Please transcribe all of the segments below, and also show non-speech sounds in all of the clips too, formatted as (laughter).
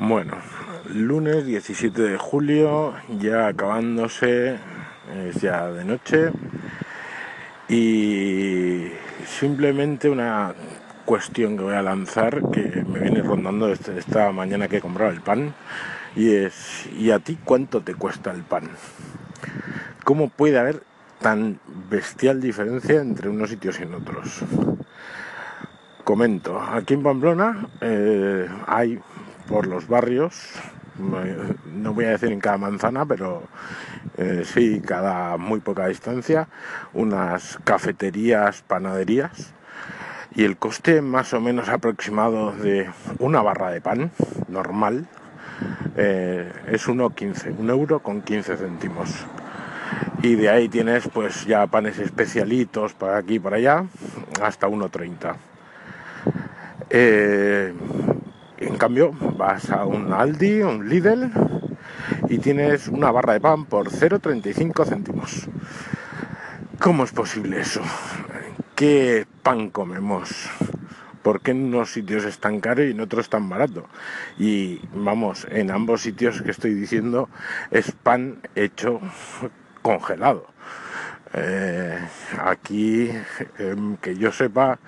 Bueno, lunes 17 de julio, ya acabándose, es ya de noche y simplemente una cuestión que voy a lanzar que me viene rondando desde esta mañana que he comprado el pan y es ¿y a ti cuánto te cuesta el pan? ¿Cómo puede haber tan bestial diferencia entre unos sitios y en otros? Comento, aquí en Pamplona eh, hay por los barrios, no voy a decir en cada manzana, pero eh, sí, cada muy poca distancia, unas cafeterías, panaderías, y el coste más o menos aproximado de una barra de pan normal eh, es 1,15, un euro con 15 céntimos. Y de ahí tienes pues ya panes especialitos para aquí y para allá, hasta 1,30. Eh, en cambio, vas a un Aldi, un Lidl y tienes una barra de pan por 0,35 céntimos. ¿Cómo es posible eso? ¿Qué pan comemos? ¿Por qué en unos sitios es tan caro y en otros tan barato? Y vamos, en ambos sitios que estoy diciendo es pan hecho congelado. Eh, aquí, em, que yo sepa,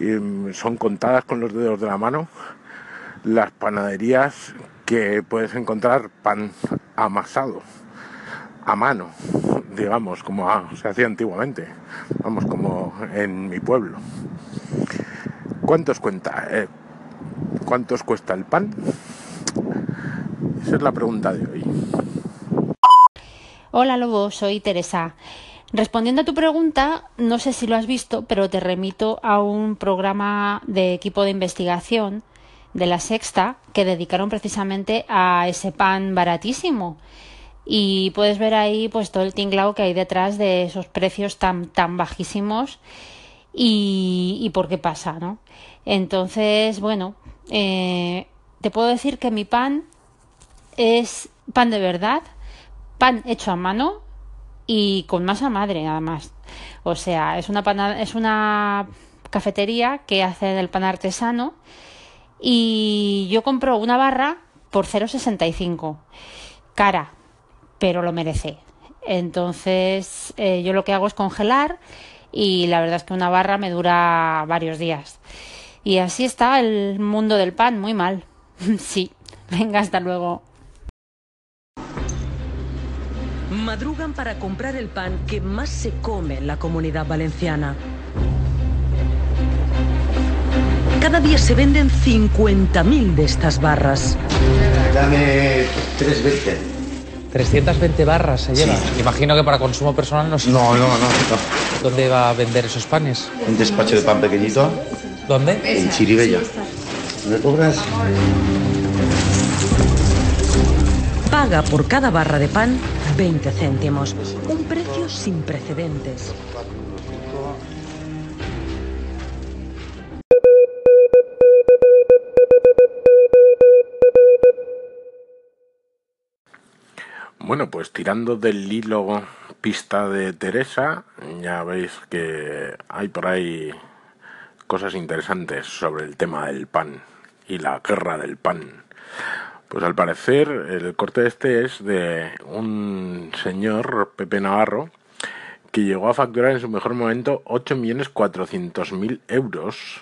em, son contadas con los dedos de la mano las panaderías que puedes encontrar pan amasado a mano, digamos, como se hacía antiguamente, vamos, como en mi pueblo. ¿Cuántos cuenta? Eh, ¿Cuántos cuesta el pan? Esa es la pregunta de hoy. Hola Lobo, soy Teresa. Respondiendo a tu pregunta, no sé si lo has visto, pero te remito a un programa de equipo de investigación de la sexta que dedicaron precisamente a ese pan baratísimo. Y puedes ver ahí pues todo el tinglao que hay detrás de esos precios tan, tan bajísimos y, y por qué pasa, ¿no? Entonces, bueno, eh, te puedo decir que mi pan es pan de verdad, pan hecho a mano y con masa madre además. O sea, es una, es una cafetería que hace el pan artesano y yo compro una barra por 0,65. Cara, pero lo merece. Entonces eh, yo lo que hago es congelar y la verdad es que una barra me dura varios días. Y así está el mundo del pan, muy mal. (laughs) sí, venga, hasta luego. Madrugan para comprar el pan que más se come en la comunidad valenciana. Cada día se venden 50.000 de estas barras. Dame 320. 320 barras se lleva. Imagino que para consumo personal no sé. No, no, no, ¿Dónde va a vender esos panes? Un despacho de pan pequeñito. ¿Dónde? En Chiribella. ¿Me cobras? Paga por cada barra de pan 20 céntimos. Un precio sin precedentes. Bueno, pues tirando del hilo pista de Teresa, ya veis que hay por ahí cosas interesantes sobre el tema del pan y la guerra del pan. Pues al parecer el corte este es de un señor, Pepe Navarro, que llegó a facturar en su mejor momento 8.400.000 euros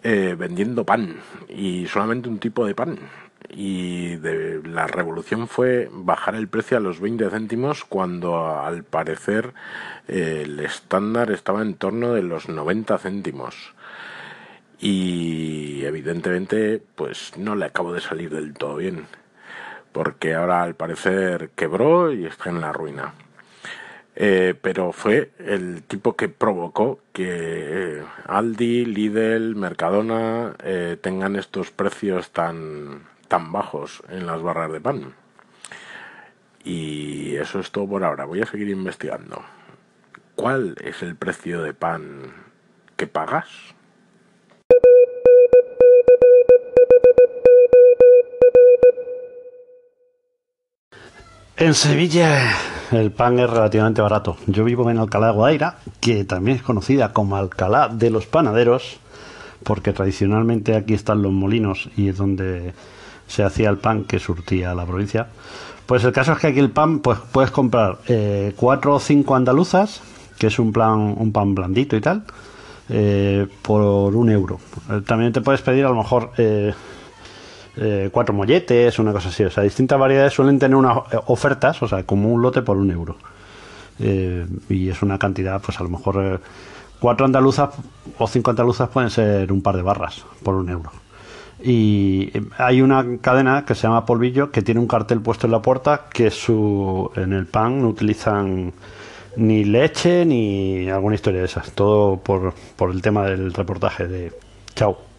eh, vendiendo pan y solamente un tipo de pan y de, la revolución fue bajar el precio a los 20 céntimos cuando al parecer el estándar estaba en torno de los 90 céntimos. Y evidentemente pues no le acabo de salir del todo bien porque ahora al parecer quebró y está en la ruina. Eh, pero fue el tipo que provocó que eh, Aldi, Lidl, Mercadona eh, tengan estos precios tan tan bajos en las barras de pan. Y eso es todo por ahora. Voy a seguir investigando. ¿Cuál es el precio de pan que pagas? En Sevilla el pan es relativamente barato. Yo vivo en Alcalá de Guadaira, que también es conocida como Alcalá de los Panaderos, porque tradicionalmente aquí están los molinos y es donde se hacía el pan que surtía la provincia. Pues el caso es que aquí el pan, pues puedes comprar eh, cuatro o cinco andaluzas, que es un plan, un pan blandito y tal, eh, por un euro. Eh, También te puedes pedir a lo mejor cuatro molletes, una cosa así. O sea, distintas variedades suelen tener unas ofertas, o sea, como un lote por un euro. Y es una cantidad, pues a lo mejor cuatro andaluzas o cinco andaluzas pueden ser un par de barras por un euro. Y eh, hay una cadena que se llama Polvillo que tiene un cartel puesto en la puerta que su en el pan no utilizan ni leche ni alguna historia de esas. Todo por, por el tema del reportaje de Chao.